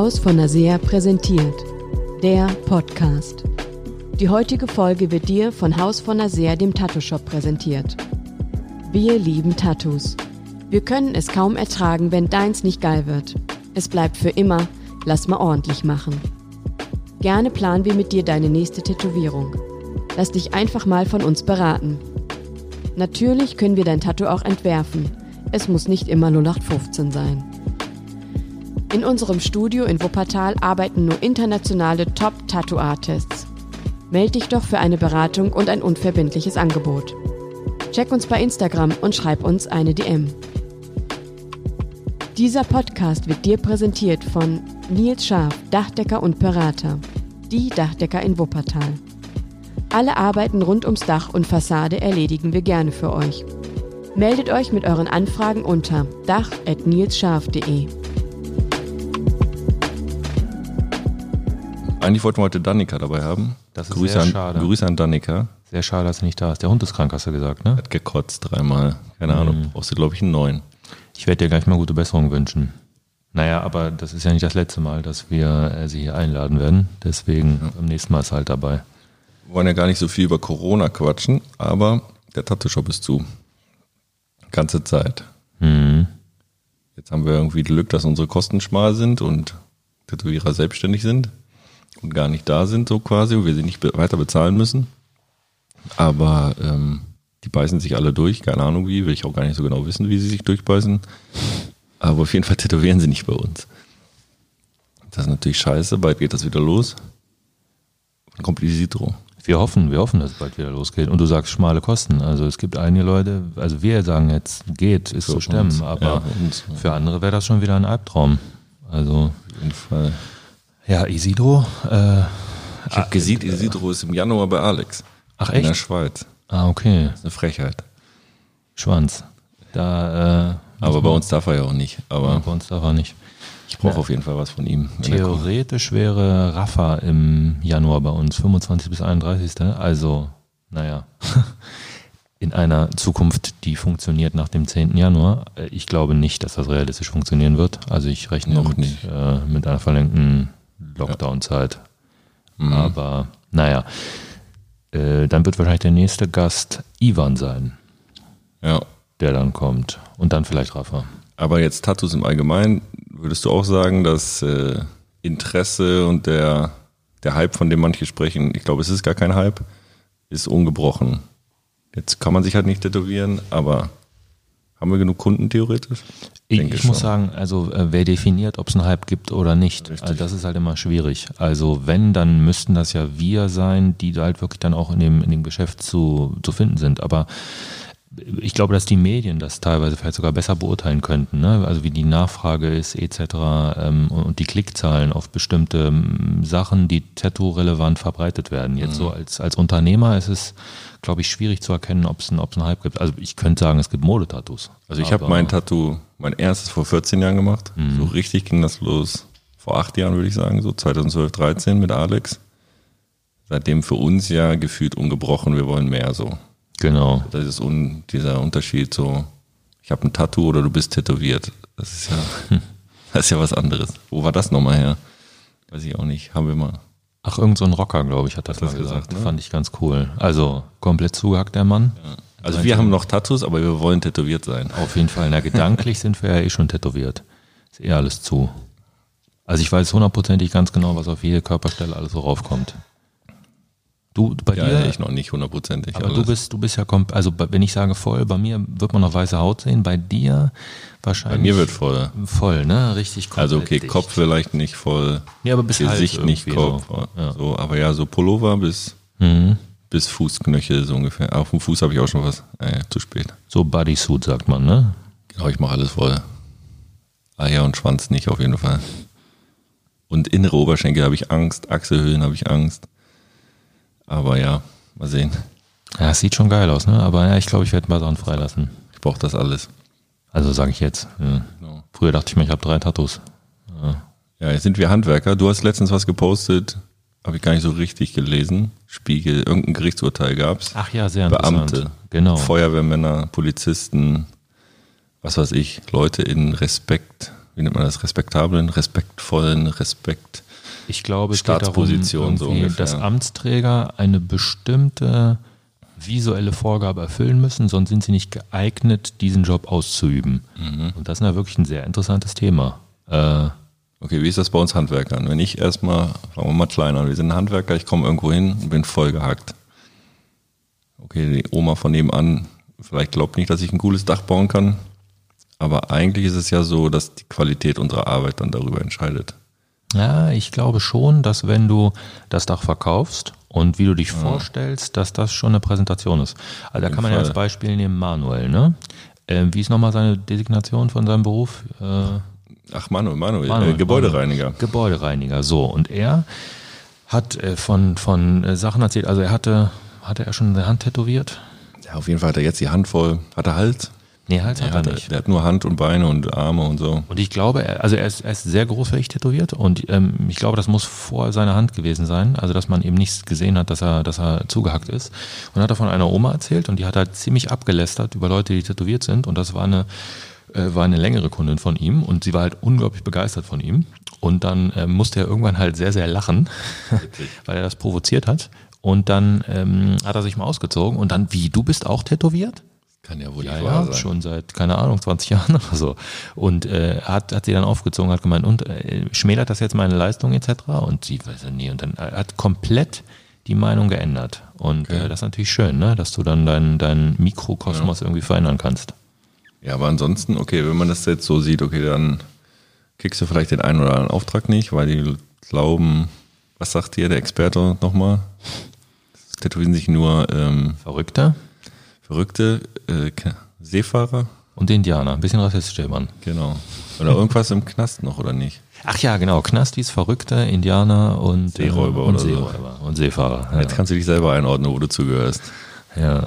Haus von Nasea präsentiert. Der Podcast. Die heutige Folge wird dir von Haus von Nasea, dem Tattoo-Shop, präsentiert. Wir lieben Tattoos. Wir können es kaum ertragen, wenn deins nicht geil wird. Es bleibt für immer, lass mal ordentlich machen. Gerne planen wir mit dir deine nächste Tätowierung. Lass dich einfach mal von uns beraten. Natürlich können wir dein Tattoo auch entwerfen. Es muss nicht immer 0815 sein. In unserem Studio in Wuppertal arbeiten nur internationale Top-Tattoo-Artists. Meld dich doch für eine Beratung und ein unverbindliches Angebot. Check uns bei Instagram und schreib uns eine DM. Dieser Podcast wird dir präsentiert von Nils Scharf, Dachdecker und Berater. Die Dachdecker in Wuppertal. Alle Arbeiten rund ums Dach und Fassade erledigen wir gerne für euch. Meldet euch mit euren Anfragen unter dach.nilsscharf.de. Eigentlich wollten wir heute Danica dabei haben. Das ist Grüße sehr an, schade. Grüße an Danica. Sehr schade, dass er nicht da ist. Der Hund ist krank, hast du gesagt, ne? Hat gekotzt dreimal. Keine Ahnung. Mhm. Brauchst du, glaube ich, einen neuen. Ich werde dir gleich mal gute Besserung wünschen. Naja, aber das ist ja nicht das letzte Mal, dass wir äh, sie hier einladen werden. Deswegen beim nächsten Mal ist halt dabei. Wir wollen ja gar nicht so viel über Corona quatschen, aber der Tattoo-Shop ist zu. Ganze Zeit. Mhm. Jetzt haben wir irgendwie Glück, dass unsere Kosten schmal sind und Tätowierer selbstständig sind und gar nicht da sind, so quasi, und wir sie nicht weiter bezahlen müssen. Aber ähm, die beißen sich alle durch, keine Ahnung wie, will ich auch gar nicht so genau wissen, wie sie sich durchbeißen. Aber auf jeden Fall tätowieren sie nicht bei uns. Das ist natürlich scheiße, bald geht das wieder los. Dann kommt Isidro. Wir hoffen, wir hoffen, dass es bald wieder losgeht. Und du sagst schmale Kosten. Also es gibt einige Leute, also wir sagen jetzt, geht, ist Für zu stemmen, uns. aber Ja, für andere wäre das schon wieder ein Albtraum. Also, Auf jeden Fall. Ja, Isidro, äh, Ich habe gesehen, Isidro ist im Januar bei Alex. Ach, In der echt? Schweiz. ah, okay, Das ist eine Frechheit. Schwanz. Da, äh, Aber bei uns darf er ja auch nicht. Aber bei uns darf er nicht. ich brauche auf jeden Fall was von ihm. Theoretisch wäre Rafa im Januar bei uns, 25 bis 31. Also, naja, in einer Zukunft, die funktioniert nach dem 10. Januar. Äh, Ich glaube nicht, dass das realistisch funktionieren wird. Also ich rechne Noch mit, nicht. Äh, mit einer verlängten Lockdown-Zeit. Mhm. Aber naja, äh, dann wird wahrscheinlich der nächste Gast Ivan sein, Ja. der dann kommt. Und dann vielleicht Rafa. Aber jetzt Tattoos im Allgemeinen, würdest du auch sagen, dass äh, Interesse und der, der Hype, von dem manche sprechen, ich glaube, es ist gar kein Hype, ist ungebrochen. Jetzt kann man sich halt nicht tätowieren, aber haben wir genug Kunden theoretisch? Ich, ich muss sagen, also äh, wer definiert, ob es einen Hype gibt oder nicht, Richtig. also das ist halt immer schwierig. Also wenn, dann müssten das ja wir sein, die da halt wirklich dann auch in dem, in dem Geschäft zu, zu finden sind. Aber ich glaube, dass die Medien das teilweise vielleicht sogar besser beurteilen könnten, ne? also wie die Nachfrage ist etc. Ähm, und die Klickzahlen auf bestimmte ähm, Sachen, die Tattoo-relevant verbreitet werden. Jetzt Mhm. so als, als Unternehmer ist es, glaube ich, schwierig zu erkennen, ob es einen, ob es einen Hype gibt. Also ich könnte sagen, es gibt Modetattoos. Also ich habe mein Tattoo, mein erstes vor 14 Jahren gemacht. Mhm. So richtig ging das los vor acht Jahren, würde ich sagen, so 2012, 13 mit Alex. Seitdem für uns ja gefühlt ungebrochen, wir wollen mehr so. Genau. Das ist un, dieser Unterschied so, ich habe ein Tattoo oder du bist tätowiert. Das ist ja, das ist ja was anderes. Wo war das nochmal her? Weiß ich auch nicht. Haben wir mal. Ach, irgend so ein Rocker, glaube ich, hat das, Hat mal das gesagt. gesagt, ne? Fand ich ganz cool. Also komplett zugehackt, der Mann. Also wir haben noch Tattoos, aber wir wollen tätowiert sein. Auf jeden Fall. Na, gedanklich sind wir ja eh schon tätowiert. Ist eh alles zu. Also ich weiß hundertprozentig ganz genau, was auf jede Körperstelle alles so raufkommt. Du, bei Ja, dir, ich noch nicht hundertprozentig. aber alles. du bist, du bist ja, also wenn ich sage voll, bei mir wird man noch weiße Haut sehen, bei dir wahrscheinlich. Bei mir wird voll. voll, ne? Richtig komplett Also okay, dicht. Kopf vielleicht nicht voll, Ja, aber bis Gesicht Hals nicht Kopf. So. Ja. So, aber ja, so Pullover bis, Mhm. bis Fußknöchel so ungefähr. Auf dem Fuß habe ich auch schon was. Äh, zu spät. So Bodysuit, sagt man, ne? Genau, ich mache alles voll. Eier und Schwanz nicht auf jeden Fall. Und innere Oberschenkel habe ich Angst, Achselhöhlen habe ich Angst. Aber ja, mal sehen. Ja, es sieht schon geil aus, ne? Aber ja, ich glaube, ich werde Sachen freilassen. Ich brauche das alles. Also sage ich jetzt. Ja. Genau. Früher dachte ich mir, ich habe drei Tattoos. Ja, jetzt sind wir Handwerker. Du hast letztens was gepostet, habe ich gar nicht so richtig gelesen. Spiegel, irgendein Gerichtsurteil gab's. Ach ja, sehr interessant. Beamte, Genau. Feuerwehrmänner, Polizisten, was weiß ich, Leute in Respekt, wie nennt man das, respektablen, respektvollen, Respekt. Ich glaube, es Staatsposition, geht darum, so ungefähr. dass Amtsträger eine bestimmte visuelle Vorgabe erfüllen müssen, sonst sind sie nicht geeignet, diesen Job auszuüben. Mhm. Und das ist ja wirklich ein sehr interessantes Thema. Äh, Okay, wie ist das bei uns Handwerkern? Wenn ich erstmal, fangen wir mal klein an, wir sind Handwerker, ich komme irgendwo hin und bin voll gehackt. Okay, die Oma von nebenan vielleicht glaubt nicht, dass ich ein cooles Dach bauen kann, aber eigentlich ist es ja so, dass die Qualität unserer Arbeit dann darüber entscheidet. Ja, ich glaube schon, dass wenn du das Dach verkaufst und wie du dich vorstellst, dass das schon eine Präsentation ist. Also da kann man ja als Fall. Beispiel nehmen Manuel, ne? Äh, wie ist nochmal seine Designation von seinem Beruf? Äh, Ach, Manuel, Manuel, Manuel, äh, Gebäudereiniger. Gebäudereiniger, so. Und er hat äh, von, von äh, Sachen erzählt, also er hatte, hatte er schon seine Hand tätowiert? Ja, auf jeden Fall hat er jetzt die Hand voll. Hat er Hals? Nee, Hals Ja, hat er nicht. der hat nur Hand und Beine und Arme und so. Und ich glaube, er, also er ist, er ist sehr großflächig tätowiert und ähm, ich glaube, das muss vor seiner Hand gewesen sein, also dass man eben nicht gesehen hat, dass er, dass er zugehackt ist. Und hat er von einer Oma erzählt und die hat halt ziemlich abgelästert über Leute, die tätowiert sind und das war eine, äh, war eine längere Kundin von ihm und sie war halt unglaublich begeistert von ihm. Und dann äh, musste er irgendwann halt sehr, sehr lachen, weil er das provoziert hat. Und dann ähm, hat er sich mal ausgezogen und dann, wie, du bist auch tätowiert? Kann ja wohl Ja, ja, sein. schon seit, keine Ahnung, 20 Jahren oder so. Und äh, hat, hat sie dann aufgezogen, hat gemeint, und äh, schmälert das jetzt meine Leistung etc.? Und sie weiß ja nie. Und dann äh, hat komplett die Meinung geändert. Und äh, das ist natürlich schön, ne? dass du dann deinen deinen Mikrokosmos irgendwie verändern kannst. Ja, aber ansonsten, okay, wenn man das jetzt so sieht, okay, dann kriegst du vielleicht den einen oder anderen Auftrag nicht, weil die glauben, was sagt hier der Experte nochmal? Tätowieren sich nur ähm, Verrückter verrückte äh, Seefahrer, und Indianer. Ein bisschen rassistisch, der Mann. genau. Oder irgendwas im Knast noch, oder nicht? Ach ja, genau. Knastis, Verrückte, Indianer und Seeräuber äh, und oder so. Seeräuber und Seefahrer. Ja. Jetzt kannst du dich selber einordnen, wo du zugehörst. ja.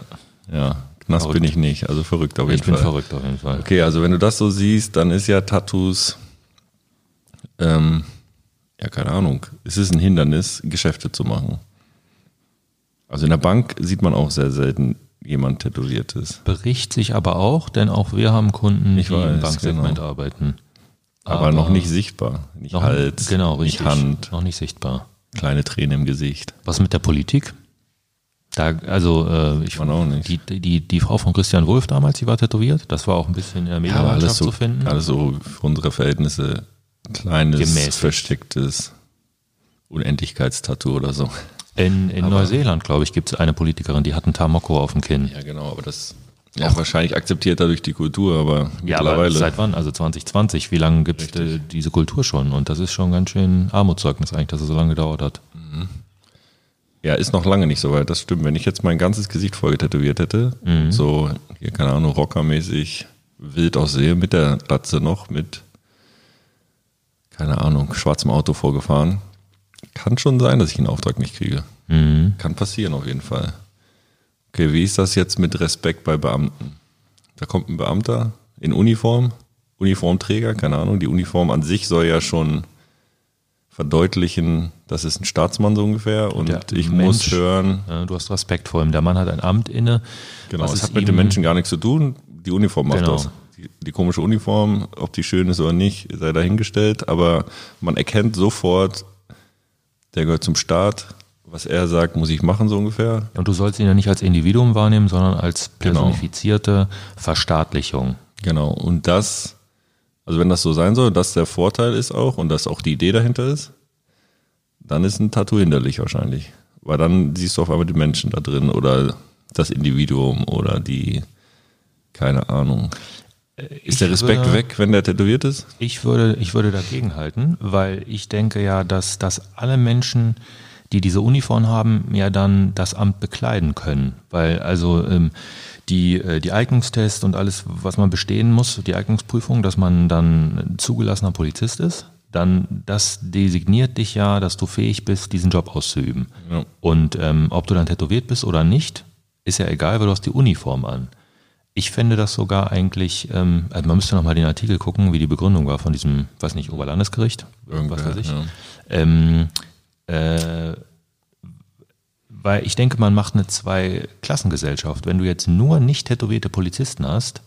Ja, Knast Verrückt. bin ich nicht, also verrückt auf jeden Ich bin Fall. verrückt auf jeden Fall. Okay, also wenn du das so siehst, dann ist ja Tattoos, ähm, ja, keine Ahnung, es ist ein Hindernis, Geschäfte zu machen. Also in der Bank sieht man auch sehr selten jemand Tätowiertes. Bericht sich aber auch, denn auch wir haben Kunden, Ich die im weiß, Banksegment genau. arbeiten. Aber, noch nicht sichtbar. Nicht noch, Hals, genau, nicht richtig, Hand, noch nicht sichtbar. kleine Tränen im Gesicht. Was mit der Politik? Da, also äh, ich auch nicht. Die, die, die Frau von Christian Wolf damals, die war tätowiert. Das war auch ein bisschen in der Ja, aber Medienlandschaft alles so, zu finden. alles so für unsere Verhältnisse kleines, Gemäßigt. verstecktes Unendlichkeitstattoo oder so. In, in Neuseeland, glaube ich, gibt es eine Politikerin, die hat einen Tamoko auf dem Kinn. Ja, genau, aber das ja, wahrscheinlich akzeptiert dadurch die Kultur, aber Ja, aber mittlerweile. seit wann? Also 2020. Wie lange gibt es äh, diese Kultur schon? Und das ist schon ganz schön Armutszeugnis eigentlich, dass es so lange gedauert hat. ja, ist noch lange nicht so weit, das stimmt. Wenn ich jetzt mein ganzes Gesicht voll tätowiert hätte, so, hier, keine Ahnung, rockermäßig wild aussehe, mit der Latze noch, mit, keine Ahnung, schwarzem Auto vorgefahren, kann schon sein, dass ich einen Auftrag nicht kriege. Mhm. Kann passieren auf jeden Fall. Okay, wie ist das jetzt mit Respekt bei Beamten? Da kommt ein Beamter in Uniform, Uniformträger, keine Ahnung, die Uniform an sich soll ja schon verdeutlichen, das ist ein Staatsmann so ungefähr und der ich Mensch- muss hören, Ja, du hast Respekt vor ihm. Der Mann hat ein Amt inne. genau, es hat mit den Menschen gar nichts zu tun, die Uniform macht Genau. das. Die, die komische Uniform, ob die schön ist oder nicht, sei dahingestellt, aber man erkennt sofort, der gehört zum Staat, was er sagt, muss ich machen so ungefähr. Und du sollst ihn ja nicht als Individuum wahrnehmen, sondern als Genau. personifizierte Verstaatlichung. Genau, und das, also wenn das so sein soll, dass der Vorteil ist auch und dass auch die Idee dahinter ist, dann ist ein Tattoo hinderlich wahrscheinlich. Weil dann siehst du auf einmal die Menschen da drin oder das Individuum oder die, keine Ahnung. Ist der Respekt würde- weg, wenn der tätowiert ist? Ich würde, ich würde dagegen halten, weil ich denke ja, dass, dass alle Menschen, die diese Uniform haben, ja dann das Amt bekleiden können. Weil also ähm, die, äh, die Eignungstests und alles, was man bestehen muss, die Eignungsprüfung, dass man dann zugelassener Polizist ist, dann das designiert dich ja, dass du fähig bist, diesen Job auszuüben. Ja. Und ähm, ob du dann tätowiert bist oder nicht, ist ja egal, weil du hast die Uniform an. Ich fände das sogar eigentlich, ähm, also man müsste nochmal den Artikel gucken, wie die Begründung war von diesem, weiß nicht, Oberlandesgericht, was Irgendwer, weiß ich. ja. Ähm, äh, weil ich denke, man macht eine Zwei-Klassengesellschaft. Wenn du jetzt nur nicht tätowierte Polizisten hast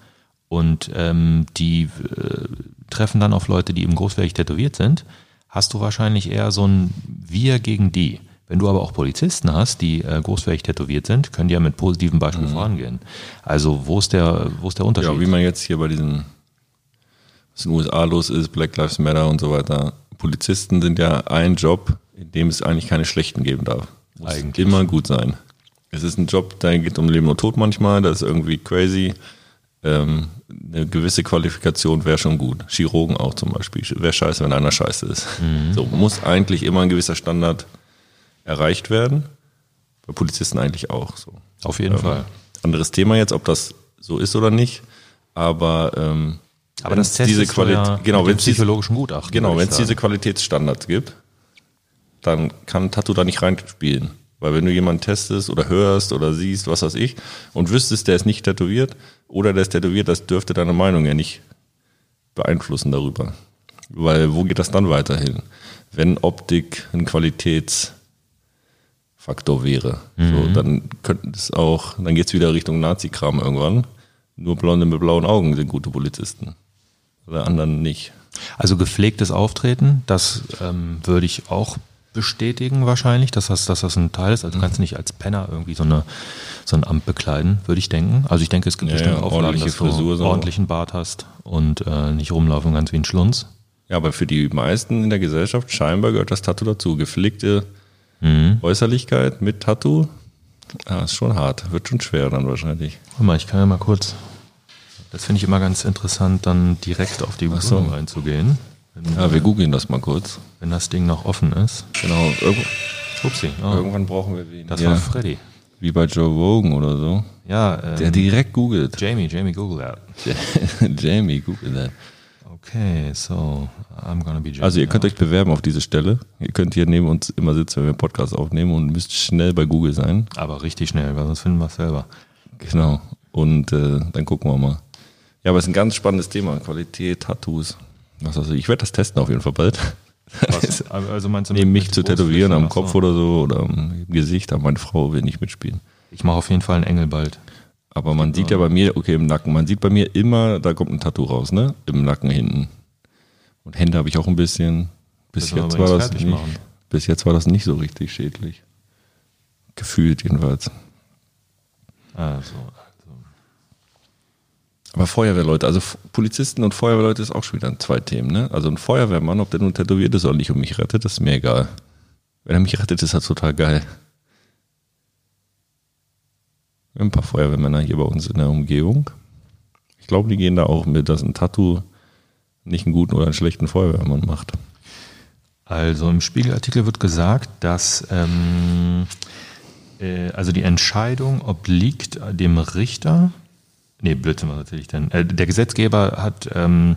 und ähm, die äh, treffen dann auf Leute, die eben großflächig tätowiert sind, hast du wahrscheinlich eher so ein Wir gegen die. Wenn du aber auch Polizisten hast, die äh, großflächig tätowiert sind, können die ja mit positivem Beispiel vorangehen. Also wo ist der, wo ist der Unterschied? Ja, wie man jetzt hier bei diesen, was in den USA los ist, Black Lives Matter und so weiter. Polizisten sind ja ein Job, in dem es eigentlich keine schlechten geben darf. Muss Eigentlich. immer gut sein. Es ist ein Job, der geht um Leben und Tod manchmal, das ist irgendwie crazy. Ähm, eine gewisse Qualifikation wäre schon gut. Chirurgen auch zum Beispiel. Wäre scheiße, wenn einer scheiße ist. So muss eigentlich immer ein gewisser Standard erreicht werden. Bei Polizisten eigentlich auch so. Auf jeden Ähm, Fall. Anderes Thema jetzt, ob das so ist oder nicht. Aber, ähm, Aber das diese Qualität, ja genau, wenn es diese, psychologischen Gutachten. genau, wenn es diese. Qualitätsstandards gibt, dann kann Tattoo da nicht reinspielen. Weil wenn du jemanden testest oder hörst oder siehst, was weiß ich, und wüsstest, der ist nicht tätowiert oder der ist tätowiert, das dürfte deine Meinung ja nicht beeinflussen darüber. Weil wo geht das dann weiterhin? Wenn Optik ein Qualitätsfaktor wäre, so, dann könnte es auch, dann geht es wieder Richtung Nazi-Kram irgendwann. Nur Blonde mit blauen Augen sind gute Polizisten. Oder anderen nicht. Also gepflegtes Auftreten, das ähm, würde ich auch bestätigen wahrscheinlich, dass das, dass das ein Teil ist. Also du kannst nicht als Penner irgendwie so, eine, so ein Amt bekleiden, würde ich denken. Also ich denke, es gibt Ja, bestimmt ja, Auflagen, dass du Frisur, so. ordentlichen Bart hast und äh, nicht rumlaufen ganz wie ein Schlunz. Ja, aber für die meisten in der Gesellschaft scheinbar gehört das Tattoo dazu. Gepflegte Äußerlichkeit mit Tattoo, ja, ist schon hart. Wird schon schwer dann wahrscheinlich. Guck mal, ich kann ja mal kurz, das finde ich immer ganz interessant, dann direkt auf die Ach so. Einzugehen, wenn, Ja, wir googeln das mal kurz. wenn das Ding noch offen ist. Genau, irgend, Upsi, oh, irgendwann brauchen wir wen. das ja, war Freddy. Wie bei Joe Rogan oder so. Ja, ähm, Der direkt googelt. Jamie, Jamie Google that. Jamie, google that. Okay, so I'm gonna be. Also ihr könnt now. euch bewerben auf diese Stelle. Ihr könnt hier neben uns immer sitzen, wenn wir einen Podcast aufnehmen und müsst schnell bei Google sein. Aber richtig schnell, weil sonst finden wir es selber. Genau. Und äh, dann gucken wir mal. Ja, aber es ist ein ganz spannendes Thema. Qualität, Tattoos. Was weiß ich. Werde das testen auf jeden Fall bald. Was? Also meinst du Neben mich zu tätowieren am Kopf so. oder so oder am Gesicht, aber meine Frau will nicht mitspielen. Ich mache auf jeden Fall einen Engel bald. Aber man sieht ja bei mir, okay, im Nacken, man sieht bei mir immer, da kommt ein Tattoo raus, ne? Im Nacken hinten. Und Hände habe ich auch ein bisschen. Bis jetzt war das nicht. machen. Bis jetzt war das nicht so richtig schädlich. Gefühlt jedenfalls. Also, also. Aber Feuerwehrleute, also Polizisten und Feuerwehrleute ist auch schon wieder zwei Themen, ne? Also ein Feuerwehrmann, ob der nun tätowiert ist oder nicht und mich rettet, das ist mir egal. Wenn er mich rettet, ist das total geil. Wir haben ein paar Feuerwehrmänner hier bei uns in der Umgebung. Ich glaube, die gehen da auch mit, dass ein Tattoo nicht einen guten oder einen schlechten Feuerwehrmann macht. also im Spiegelartikel wird gesagt, dass ähm, äh, also die Entscheidung obliegt dem Richter. Nee, Blödsinn, was erzähl ich denn? Äh, der Gesetzgeber hat ähm,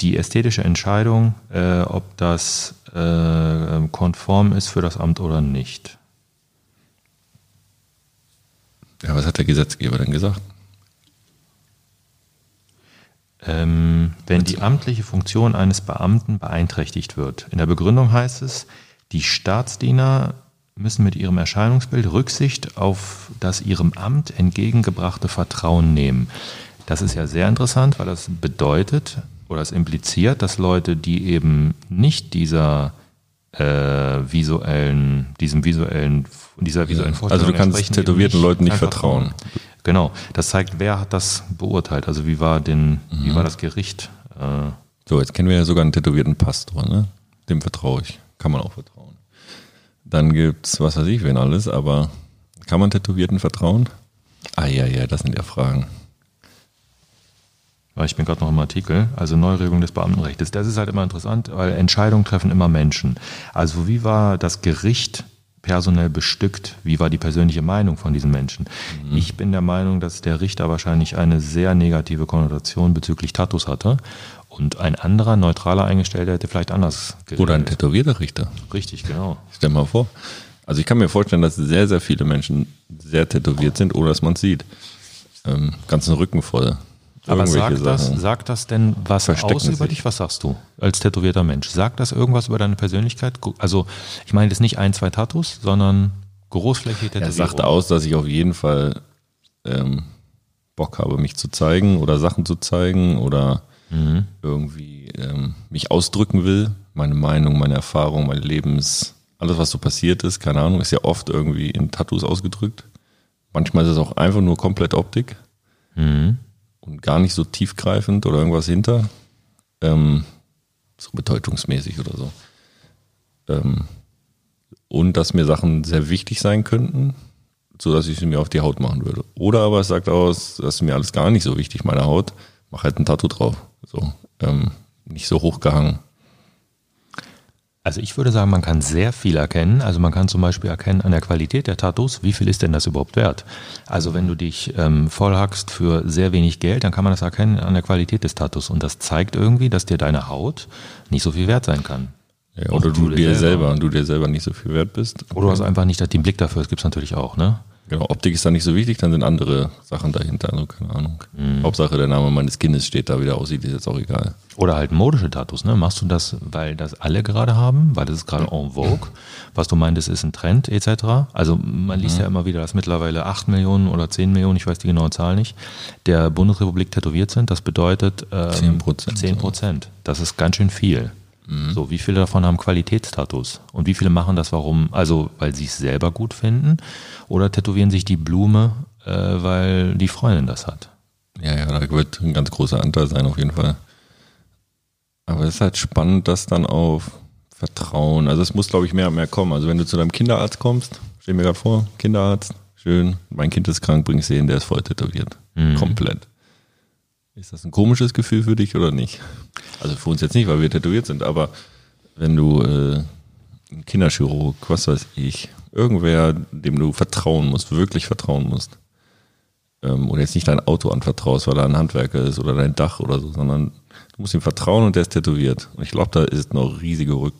die ästhetische Entscheidung, äh, ob das äh, konform ist für das Amt oder nicht. Ja, was hat der Gesetzgeber denn gesagt? Ähm, wenn die amtliche Funktion eines Beamten beeinträchtigt wird. In der Begründung heißt es, die Staatsdiener müssen mit ihrem Erscheinungsbild Rücksicht auf das ihrem Amt entgegengebrachte Vertrauen nehmen. Das ist ja sehr interessant, weil das bedeutet oder es impliziert, dass Leute, die eben nicht dieser äh, visuellen, diesem visuellen, dieser visuellen also Vorstellung du kannst tätowierten Leuten nicht vertrauen. Genau, das zeigt, wer hat das beurteilt, also wie war denn, wie Mhm. war das Gericht? Äh, So, jetzt kennen wir ja sogar einen tätowierten Pastor, ne? Dem vertraue ich. Kann man auch vertrauen. Dann gibt's, was weiß ich, wen alles, aber kann man Tätowierten vertrauen? Ah ja, ja, das sind ja Fragen. ich bin gerade noch im Artikel, also Neuregelung des Beamtenrechts. Das ist halt immer interessant, weil Entscheidungen treffen immer Menschen. Also wie war das Gericht personell bestückt? Wie war die persönliche Meinung von diesen Menschen? Mhm. Ich bin der Meinung, dass der Richter wahrscheinlich eine sehr negative Konnotation bezüglich Tattoos hatte und ein anderer, neutraler Eingestellter hätte vielleicht anders geredet. Oder ein tätowierter Richter. Richtig, genau. Stell mal vor. Also ich kann mir vorstellen, dass sehr, sehr viele Menschen sehr tätowiert sind, ohne dass man es sieht. Ähm, ganzen Rücken voll. Aber sagt das, sagt das denn was Verstecken aus über dich? Was sagst du als tätowierter Mensch? Sagt das irgendwas über deine Persönlichkeit? Also ich meine jetzt nicht ein, zwei Tattoos, sondern großflächige Er Tätowierung. sagt aus, dass ich auf jeden Fall ähm, Bock habe, mich zu zeigen oder Sachen zu zeigen oder irgendwie ähm, mich ausdrücken will, meine Meinung, meine Erfahrung, mein Lebens, alles was so passiert ist, keine Ahnung, ist ja oft irgendwie in Tattoos ausgedrückt. Manchmal ist es auch einfach nur komplett Optik Mhm. Und gar nicht so tiefgreifend oder irgendwas hinter. Ähm, so bedeutungsmäßig oder so. Ähm, und dass mir Sachen sehr wichtig sein könnten, so dass ich sie mir auf die Haut machen würde. Oder aber es sagt aus, das ist mir alles gar nicht so wichtig, meine Haut, mach halt ein Tattoo drauf. So, ähm, nicht so hochgehangen. Also ich würde sagen, man kann sehr viel erkennen. Also man kann zum Beispiel erkennen an der Qualität der Tattoos, wie viel ist denn das überhaupt wert? Also wenn du dich ähm, vollhackst für sehr wenig Geld, dann kann man das erkennen an der Qualität des Tattoos. Und das zeigt irgendwie, dass dir deine Haut nicht so viel wert sein kann. Ja, oder du, du dir selber. selber, du dir selber nicht so viel wert bist. Oder du hast einfach nicht den Blick dafür, das gibt's natürlich auch, ne? Genau, Optik ist da nicht so wichtig, dann sind andere Sachen dahinter, also keine Ahnung. Mhm. Hauptsache der Name meines Kindes steht da, wie der aussieht, ist jetzt auch egal. Oder halt modische Tattoos, ne? Machst du das, weil das alle gerade haben, weil das ist gerade en vogue, was du meintest, ist ein Trend etc. Also man liest ja immer wieder, dass mittlerweile 8 Millionen oder 10 Millionen, ich weiß die genaue Zahl nicht, der Bundesrepublik tätowiert sind. Das bedeutet ähm, 10%. 10 Prozent. Das ist ganz schön viel. So, wie viele davon haben Qualitätstattoos? Und wie viele machen das warum? Also, weil sie es selber gut finden oder tätowieren sich die Blume, äh, weil die Freundin das hat? Ja, ja, da wird ein ganz großer Anteil sein, auf jeden Fall. Aber es ist halt spannend, dass dann auf Vertrauen, also es muss, glaube ich, mehr und mehr kommen. Also wenn du zu deinem Kinderarzt kommst, stell mir gerade vor, Kinderarzt, schön, mein Kind ist krank, bring ich sehen, der ist voll tätowiert. Komplett. Ist das ein komisches Gefühl für dich oder nicht? Also für uns jetzt nicht, weil wir tätowiert sind, aber wenn du äh, ein Kinderchirurg, was weiß ich, irgendwer, dem du vertrauen musst, wirklich vertrauen musst, ähm, und jetzt nicht dein Auto anvertraust, weil er ein Handwerker ist oder dein Dach oder so, sondern du musst ihm vertrauen und der ist tätowiert. Und ich glaube, da ist noch riesige Rück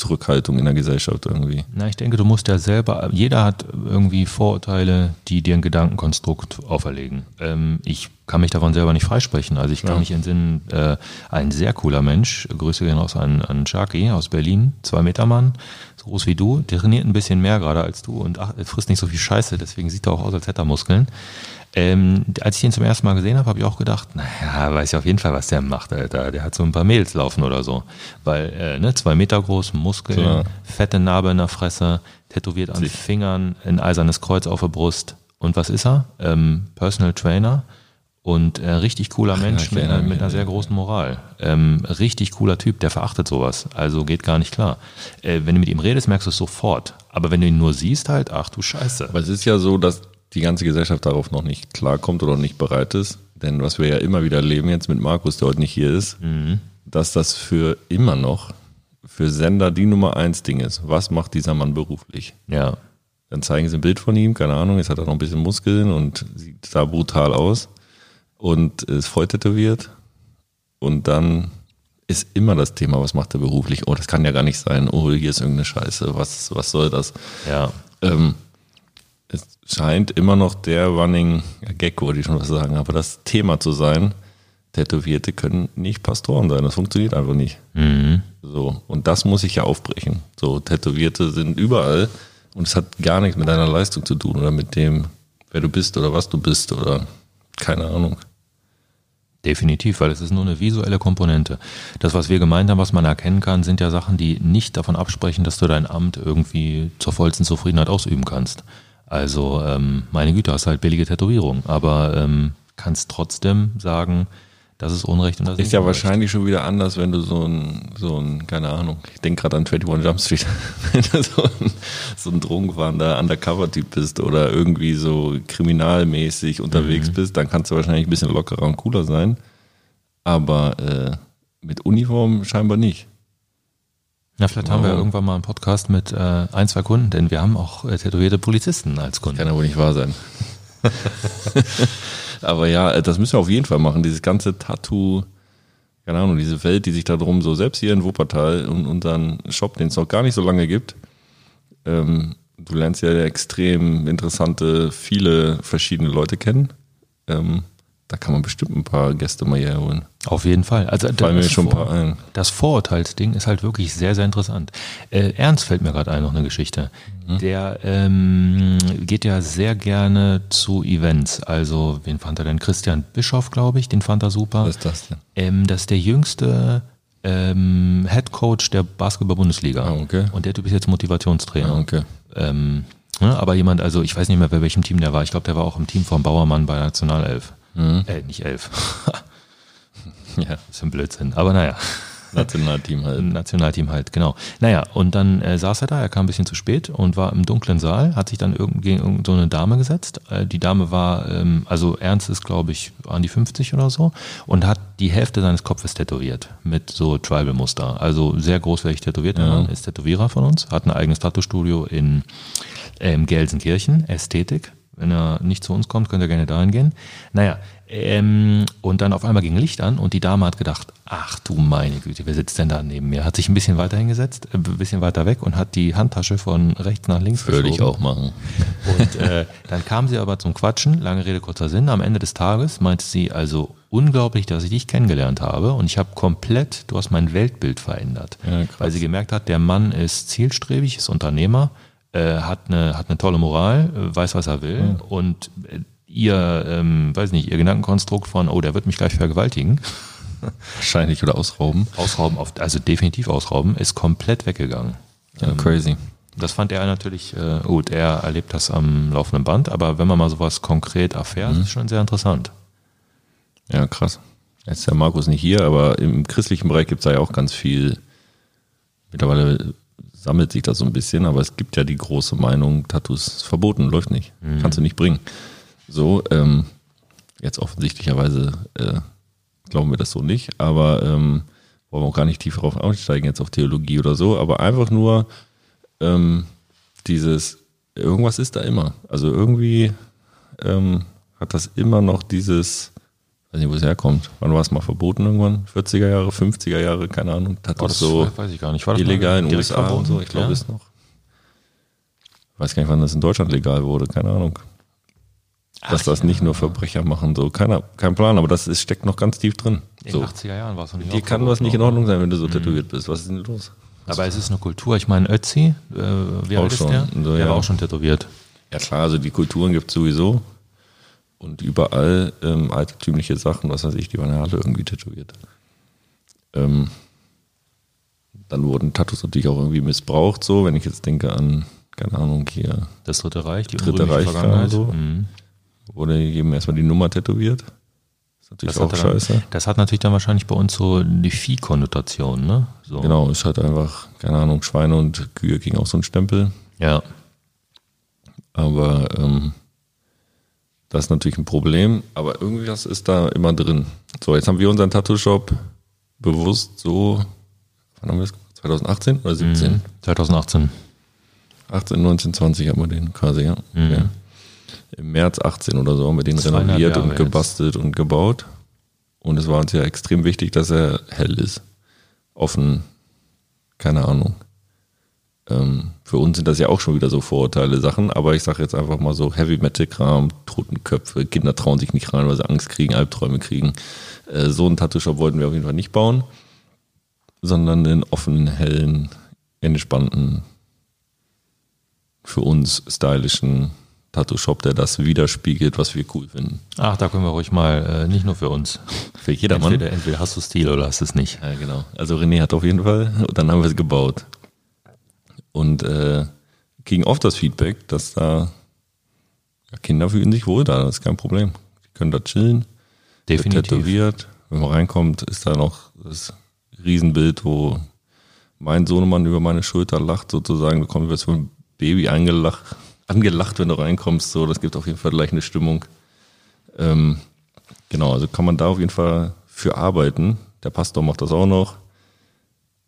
Zurückhaltung in der Gesellschaft irgendwie. Na, ich denke, du musst ja selber, jeder hat irgendwie Vorurteile, die dir ein Gedankenkonstrukt auferlegen. Ähm, ich kann mich davon selber nicht freisprechen. Also ich kann Ja. mich entsinnen, äh, ein sehr cooler Mensch, Grüße gehen raus an, an Sharky aus Berlin, zwei Meter Mann, so groß wie du, der trainiert ein bisschen mehr gerade als du und ach, frisst nicht so viel Scheiße, deswegen sieht er auch aus, als hätte er Muskeln. Ähm, als ich ihn zum ersten Mal gesehen habe, habe ich auch gedacht, naja, weiß ich auf jeden Fall, was der macht, Alter. Der hat so ein paar Mädels laufen oder so. Weil, äh, ne, zwei Meter groß, Muskeln, Klar. fette Narbe in der Fresse, tätowiert an Sich- Fingern, ein eisernes Kreuz auf der Brust. Und was ist er? Ähm, Personal Trainer und äh, richtig cooler Mensch ich mit, erinnere einer, mit einer sehr großen Moral. Ähm, richtig cooler Typ, der verachtet sowas. Also geht gar nicht klar. Äh, wenn du mit ihm redest, merkst du es sofort. Aber wenn du ihn nur siehst, halt, ach du Scheiße. Aber es ist ja so, dass die ganze Gesellschaft darauf noch nicht klarkommt oder nicht bereit ist. Denn was wir ja immer wieder erleben jetzt mit Markus, der heute nicht hier ist, dass das für immer noch für Sender die Nummer eins Ding ist. Was macht dieser Mann beruflich? Ja. Dann zeigen sie ein Bild von ihm, keine Ahnung, jetzt hat er noch ein bisschen Muskeln und sieht da brutal aus und ist voll tätowiert. Und dann ist immer das Thema, was macht er beruflich? Oh, das kann ja gar nicht sein. Oh, hier ist irgendeine Scheiße. Was, was soll das? Ja. Ähm, es scheint immer noch der Running Gag, wollte ich schon was sagen, aber das Thema zu sein, Tätowierte können nicht Pastoren sein. Das funktioniert einfach nicht. Mhm. So. Und das muss ich ja aufbrechen. So, Tätowierte sind überall und es hat gar nichts mit deiner Leistung zu tun oder mit dem, wer du bist oder was du bist oder keine Ahnung. Definitiv, weil es ist nur eine visuelle Komponente. Das, was wir gemeint haben, was man erkennen kann, sind ja Sachen, die nicht davon absprechen, dass du dein Amt irgendwie zur vollsten Zufriedenheit ausüben kannst. Also, ähm, meine Güte, hast halt billige Tätowierung, aber ähm, kannst trotzdem sagen, das ist Unrecht und das ist Ist ja Unrecht. wahrscheinlich schon wieder anders, wenn du so ein, so ein, keine Ahnung, ich denke gerade an 21 Jump Street, wenn du so ein, so ein Drogenfahnder Undercover-Typ bist oder irgendwie so kriminalmäßig unterwegs bist, dann kannst du wahrscheinlich ein bisschen lockerer und cooler sein. Aber äh, mit Uniform scheinbar nicht. Ja, vielleicht haben wir irgendwann mal einen Podcast mit äh, ein, zwei Kunden, denn wir haben auch äh, tätowierte Polizisten als Kunden. Kann ja wohl nicht wahr sein. Aber ja, äh, das müssen wir auf jeden Fall machen. Dieses ganze Tattoo, keine Ahnung, diese Welt, die sich da drum so selbst hier in Wuppertal und unseren Shop, den es noch gar nicht so lange gibt. Ähm, du lernst ja extrem interessante, viele verschiedene Leute kennen. Ähm, da kann man bestimmt ein paar Gäste mal herholen. Auf jeden Fall. Also Fallen mir das, schon ein paar ein. das Vorurteilsding ist halt wirklich sehr, sehr interessant. Äh, Ernst fällt mir gerade ein, noch eine Geschichte. Mhm. Der ähm, geht ja sehr gerne zu Events. Also, wen fand er denn? Christian Bischoff, glaube ich, den fand er super. Was ist das denn? Ähm, das ist der jüngste ähm, Head Coach der Basketball-Bundesliga. Ah, okay. Und der Typ ist jetzt Motivationstrainer. Ah, okay. Ähm, ne, aber jemand, also ich weiß nicht mehr, bei welchem Team der war. Ich glaube, der war auch im Team von Bauermann bei Nationalelf. Mhm. Äh, nicht elf. Ja, ist ein Blödsinn. Aber naja. Nationalteam halt. Nationalteam halt, genau. Naja, und dann äh, saß er da, er kam ein bisschen zu spät und war im dunklen Saal, hat sich dann irgend, gegen irgend so eine Dame gesetzt. Äh, die Dame war, ähm, also Ernst ist, glaube ich, an die 50 oder so und hat die Hälfte seines Kopfes tätowiert mit so Tribal-Muster. Also sehr großflächig tätowiert, der Ja. Mann ist Tätowierer von uns, hat ein eigenes Tattoo-Studio in ähm, Gelsenkirchen, Ästhetik. Wenn er nicht zu uns kommt, könnt ihr gerne dahin gehen. Naja, ähm, und dann auf einmal ging Licht an und die Dame hat gedacht, ach du meine Güte, wer sitzt denn da neben mir? Hat sich ein bisschen weiter hingesetzt, äh, ein bisschen weiter weg und hat die Handtasche von rechts nach links Würde ich auch machen. Und äh, dann kam sie aber zum Quatschen, lange Rede, kurzer Sinn. Am Ende des Tages meinte sie, also unglaublich, dass ich dich kennengelernt habe und ich habe komplett, du hast mein Weltbild verändert. Ja, weil sie gemerkt hat, der Mann ist zielstrebig, ist Unternehmer, äh, hat, eine, hat eine tolle Moral, äh, weiß, was er will und äh, ihr, ähm, weiß nicht, ihr Gedankenkonstrukt von, oh, der wird mich gleich vergewaltigen, Wahrscheinlich oder ausrauben. ausrauben, auf, also definitiv ausrauben, ist komplett weggegangen. Ja, crazy. Das fand er natürlich äh, gut. Er erlebt das am laufenden Band, aber wenn man mal sowas konkret erfährt, ist schon sehr interessant. Ja, krass. Jetzt ist der Markus nicht hier, aber im christlichen Bereich gibt es da ja auch ganz viel. Mittlerweile sammelt sich das so ein bisschen, aber es gibt ja die große Meinung, Tattoos ist verboten, läuft nicht. Kannst du nicht bringen. So, ähm, jetzt offensichtlicherweise äh, glauben wir das so nicht, aber ähm, wollen wir auch gar nicht tiefer drauf aussteigen, jetzt auf Theologie oder so, aber einfach nur ähm, dieses, irgendwas ist da immer. Also irgendwie ähm, hat das immer noch dieses, weiß nicht, wo es herkommt. Wann war es mal verboten irgendwann? 40er Jahre, 50er Jahre, keine Ahnung. Hat Oh, das so weiß ich gar nicht. War das illegal in USA und verboten? so? Ich glaube ja? es noch. Ich weiß gar nicht, wann das in Deutschland legal wurde, keine Ahnung. Dass das nicht nur Verbrecher machen, so, keiner, kein Plan, aber das ist, steckt noch ganz tief drin. In So. den 80er Jahren war es noch nicht Dir kann was nicht in? Ordnung sein, wenn du so tätowiert bist. Was ist denn los? Aber es ist eine Kultur. Ich meine, Ötzi, äh, wie Auch alt ist schon. der? So, der ja. war auch schon tätowiert. Ja klar, also die Kulturen gibt es sowieso. Und überall ähm, altertümliche Sachen, was weiß ich, die waren ja alle irgendwie tätowiert. Ähm, dann wurden Tattoos natürlich auch irgendwie missbraucht, so, wenn ich jetzt denke an, keine Ahnung, hier Das Dritte Reich, die Dritte Reich, Vergangenheit. so. Mhm. wurde jedem erstmal die Nummer tätowiert. ist natürlich Das, auch dann, scheiße. das hat natürlich dann wahrscheinlich bei uns so die Vieh-Konnotation, ne? So. Genau, ist halt einfach, keine Ahnung, Schweine und Kühe kriegen auch so einen Stempel. Ja. Aber ähm, das ist natürlich ein Problem. Aber irgendwas ist da immer drin. So, jetzt haben wir unseren Tattoo-Shop bewusst so, wann haben wir es gemacht? 2018 oder 17? Mhm. 2018. 18, 19, 20 haben wir den quasi, ja. Mhm. Okay. Im März 18 oder so haben wir den renoviert Jahre und jetzt. gebastelt und gebaut. Und es war uns ja extrem wichtig, dass er hell ist. Offen, keine Ahnung. Ähm, für uns sind das ja auch schon wieder so Vorurteile Sachen, aber ich sage jetzt einfach mal so Heavy Metal Kram, Totenköpfe, Kinder trauen sich nicht rein, weil sie Angst kriegen, Albträume kriegen. Äh, so einen Tattoo-Shop wollten wir auf jeden Fall nicht bauen, sondern einen offenen, hellen, entspannten, für uns stylischen Tattoo-Shop, der das widerspiegelt, was wir cool finden. Ach, da können wir ruhig mal, äh, nicht nur für uns. Für jedermann. Entweder, entweder hast du Stil oder hast du es nicht. Ja, genau. Also René hat auf jeden Fall, und dann haben wir es gebaut. Und äh, kriegen oft das Feedback, dass da ja, Kinder fühlen sich wohl da, das ist kein Problem. Die können da chillen, Definitiv. tätowiert. Wenn man reinkommt, ist da noch das Riesenbild, wo mein Sohnemann über meine Schulter lacht, sozusagen. Du kommst jetzt von Baby angelacht, angelacht, wenn du reinkommst. So, das gibt auf jeden Fall gleich eine Stimmung. Ähm, genau, also kann man da auf jeden Fall für arbeiten. Der Pastor macht das auch noch.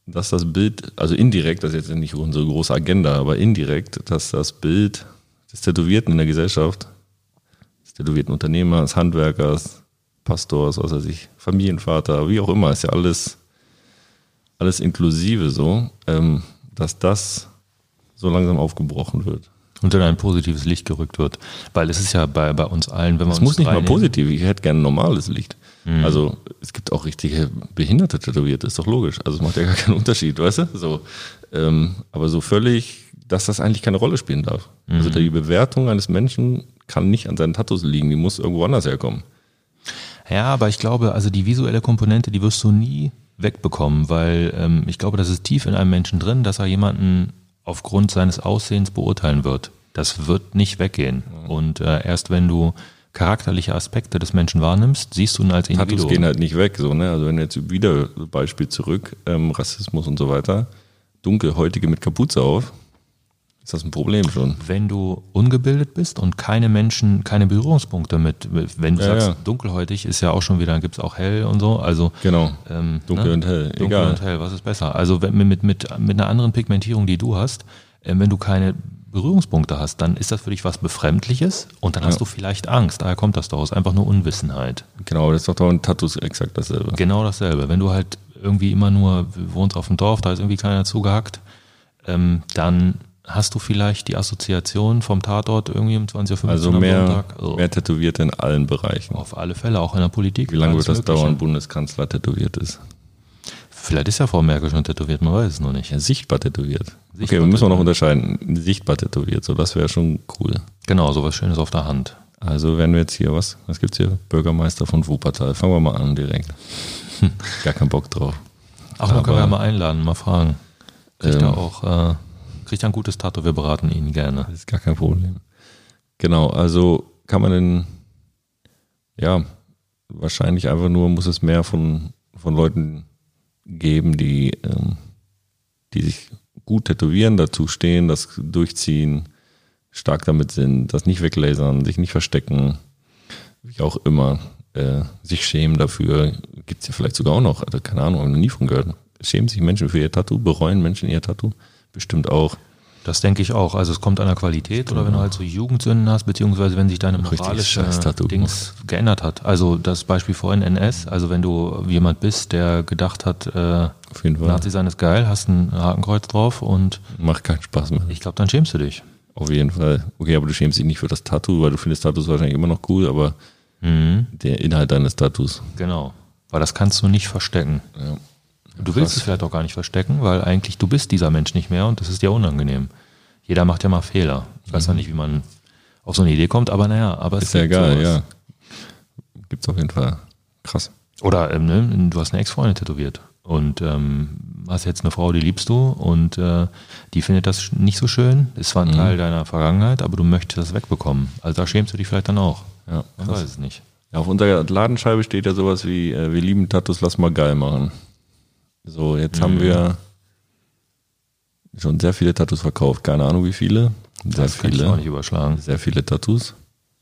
Dass das Bild, also indirekt, das ist jetzt nicht unsere große Agenda, aber indirekt, dass das Bild des Tätowierten in der Gesellschaft, des tätowierten Unternehmers, Handwerkers, Pastors, was weiß ich, Familienvater, wie auch immer, ist ja alles, alles inklusive so, ähm, dass das so langsam aufgebrochen wird. Und in ein positives Licht gerückt wird. Weil es ist ja bei, bei uns allen, wenn man Es muss nicht mal positiv, ich hätte gerne normales Licht. Also es gibt auch richtige Behinderte tätowiert, ist doch logisch. Also es macht ja gar keinen Unterschied, weißt du? So, ähm, aber so völlig, dass das eigentlich keine Rolle spielen darf. Also die Bewertung eines Menschen kann nicht an seinen Tattoos liegen, die muss irgendwo anders herkommen. Ja, aber ich glaube, also die visuelle Komponente, die wirst du nie wegbekommen, weil ähm, ich glaube, das ist tief in einem Menschen drin, dass er jemanden aufgrund seines Aussehens beurteilen wird. Das wird nicht weggehen. Und äh, erst wenn du charakterliche Aspekte des Menschen wahrnimmst, siehst du ihn als Tattoos Individuum. gehen halt nicht weg, so, ne? Also wenn jetzt wieder Beispiel zurück, ähm, Rassismus und so weiter, Dunkelhäutige mit Kapuze auf, ist das ein Problem schon. Wenn du ungebildet bist und keine Menschen, keine Berührungspunkte mit, wenn du Ja, sagst, ja. dunkelhäutig ist ja auch schon wieder, gibt's auch hell und so, also Genau. ähm, Dunkel ne? und hell, Dunkel egal. und hell, was ist besser? Also wenn, mit, mit, mit einer anderen Pigmentierung, die du hast, äh, wenn du keine Berührungspunkte hast, dann ist das für dich was Befremdliches und dann hast du vielleicht Angst. Daher kommt das daraus, einfach nur Unwissenheit. Genau, das ist doch da in Tattoos exakt dasselbe. Genau dasselbe. Wenn du halt irgendwie immer nur wohnst auf dem Dorf, da ist irgendwie keiner zugehackt, ähm, dann hast du vielleicht die Assoziation vom Tatort irgendwie um 20.15 Uhr Also am mehr, Sonntag. Oh, mehr Tätowierte in allen Bereichen. auf alle Fälle, auch in der Politik. Wie lange wird das Mögliche. dauern, Bundeskanzler tätowiert ist? Vielleicht ist ja Frau Merkel schon tätowiert, man weiß es noch nicht. Ja, sichtbar tätowiert. Sichtbar okay, wir müssen auch noch unterscheiden. Sichtbar tätowiert, so das wäre schon cool. Genau, sowas Schönes auf der Hand. Also werden wir jetzt hier was? Was gibt's hier? Bürgermeister von Wuppertal. Fangen wir mal an direkt. Gar keinen Bock drauf. Ach, man kann Aber- ja mal einladen, mal fragen. Kriegt Ähm. er auch, äh, kriegt ein gutes Tattoo, wir beraten ihn gerne. Das ist gar kein Problem. Genau, also kann man denn, ja, wahrscheinlich einfach nur, muss es mehr von, von Leuten geben, die, ähm, die sich gut tätowieren, dazu stehen, das durchziehen, stark damit sind, das nicht weglasern, sich nicht verstecken, wie auch immer, äh, sich schämen dafür, gibt's ja vielleicht sogar auch noch, also keine Ahnung, habe noch nie von gehört. Schämen sich Menschen für ihr Tattoo, bereuen Menschen ihr Tattoo? Bestimmt auch. Das denke ich auch. Also es kommt an der Qualität oder wenn du halt so Jugendsünden hast, beziehungsweise wenn sich deine moralische Dings geändert hat. Also das Beispiel vorhin NS, also wenn du jemand bist, der gedacht hat, äh, Auf jeden Fall. Nazi sein ist geil, hast ein Hakenkreuz drauf und Macht keinen Spaß mehr. ich glaube, dann schämst du dich. Auf jeden Fall. Okay, aber du schämst dich nicht für das Tattoo, weil du findest Tattoos wahrscheinlich immer noch cool, aber Mhm. der Inhalt deines Tattoos. Genau. Weil das kannst du nicht verstecken. Ja. Du willst es vielleicht auch gar nicht verstecken, weil eigentlich du bist dieser Mensch nicht mehr und das ist dir unangenehm. Jeder macht ja mal Fehler. Ich weiß ja nicht, wie man auf so eine Idee kommt, aber naja, aber es Ist ja egal, sowas. ja. Gibt's auf jeden Fall. Krass. Oder ähm, ne, du hast eine Ex-Freundin tätowiert und ähm, hast jetzt eine Frau, die liebst du und äh, die findet das nicht so schön. Ist zwar ein Mhm. Teil deiner Vergangenheit, aber du möchtest das wegbekommen. Also da schämst du dich vielleicht dann auch. Ja, Man krass. weiß es nicht. Ja, auf unserer Ladenscheibe steht ja sowas wie, äh, wir lieben Tattoos, lass mal geil machen. So, jetzt haben Mhm. wir schon sehr viele Tattoos verkauft. Keine Ahnung wie viele. Sehr Das kann ich auch viele. nicht überschlagen. Sehr viele Tattoos.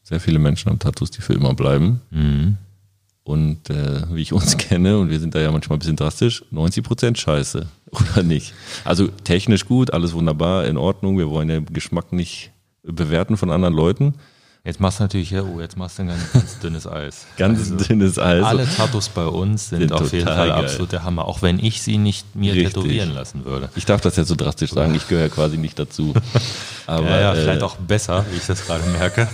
Sehr viele Menschen haben Tattoos, die für immer bleiben. Mhm. Und äh, wie ich uns kenne, und wir sind da ja manchmal ein bisschen drastisch, 90% scheiße. Oder nicht? Also technisch gut, alles wunderbar, in Ordnung. Wir wollen den Geschmack nicht bewerten von anderen Leuten. Jetzt machst du natürlich, ja, oh, jetzt machst du ein ganz, ganz dünnes Eis. Ganz dünnes Eis. Alle Tattoos bei uns sind, Sind auf jeden Fall geil. absolut der Hammer, auch wenn ich sie nicht mir Richtig. tätowieren lassen würde. Ich darf das jetzt so drastisch sagen, ich gehöre quasi nicht dazu. Aber ja, ja, äh, vielleicht auch besser, wie ich das gerade merke.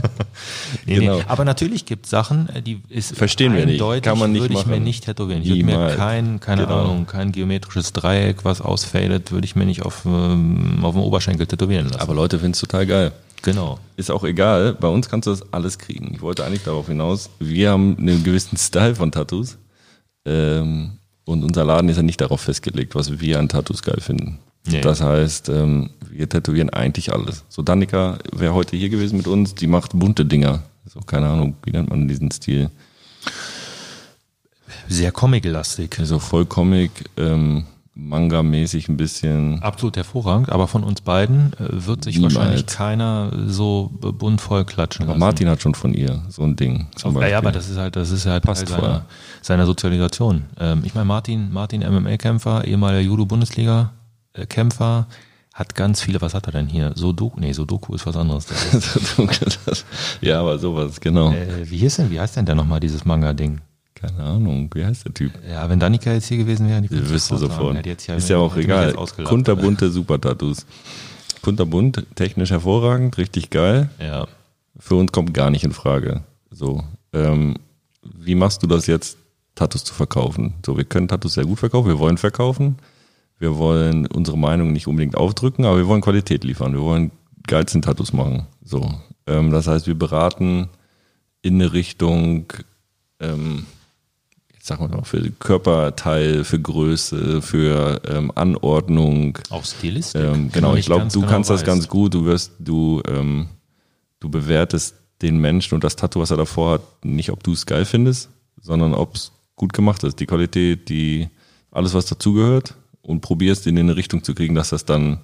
nee, Genau. nee. Aber natürlich gibt es Sachen, äh, die ist Verstehen wir nicht. Kann man nicht würde ich mir machen. nicht tätowieren. Ich würde mir kein, keine Genau. Ahnung, kein geometrisches Dreieck, was ausfadet, würde ich mir nicht auf, ähm, auf dem Oberschenkel tätowieren lassen. aber Leute finden es total geil. Genau. Ist auch egal, bei uns kannst du das alles kriegen. Ich wollte eigentlich darauf hinaus, wir haben einen gewissen Style von Tattoos. Ähm, und unser Laden ist ja nicht darauf festgelegt, was wir an Tattoos geil finden. Nee. Das heißt, ähm, wir tätowieren eigentlich alles. So, Danica wäre heute hier gewesen mit uns, die macht bunte Dinger. So, keine Ahnung, wie nennt man diesen Stil? Sehr comic-lastig. So voll Comic, ähm, Manga-mäßig ein bisschen. Absolut hervorragend, aber von uns beiden äh, wird sich Niemals. wahrscheinlich keiner so bunt voll klatschen Aber lassen. Martin hat schon von ihr so ein Ding. Zum Ja, ja, aber das ist halt, das ist halt Passt Teil seiner, seiner Sozialisation. Ähm, ich meine, Martin, Martin MMA-Kämpfer, ehemaliger Judo-Bundesliga-Kämpfer, hat ganz viele, was hat er denn hier? Sudoku, nee, Sudoku ist was anderes. Das ist, ja, aber sowas, genau. äh, wie hieß denn, wie heißt denn der nochmal, dieses Manga-Ding? Keine Ahnung, wie heißt der Typ? Ja, wenn Danica jetzt hier gewesen wäre, die wisst ihr sagen. sofort. Ja, ist ja auch egal. jetzt ausgelacht. Kunterbunt Super-Tattoos. kunterbunt, technisch hervorragend, richtig geil. Ja. Für uns kommt gar nicht in Frage. So, ähm, wie machst du das jetzt, Tattoos zu verkaufen? So, wir können Tattoos sehr gut verkaufen, wir wollen verkaufen. Wir wollen unsere Meinung nicht unbedingt aufdrücken, aber wir wollen Qualität liefern. Wir wollen geilsten Tattoos machen. So, ähm, das heißt, wir beraten in eine Richtung, ähm, wir mal, für Körperteil, für Größe, für ähm, Anordnung. Auch Stilistik. Ähm, genau, ich glaube, du genau kannst das weiß. ganz gut. Du wirst, du, ähm, du bewertest den Menschen und das Tattoo, was er davor hat, nicht, ob du es geil findest, sondern ob es gut gemacht ist. Die Qualität, die, alles, was dazugehört und probierst in eine Richtung zu kriegen, dass das dann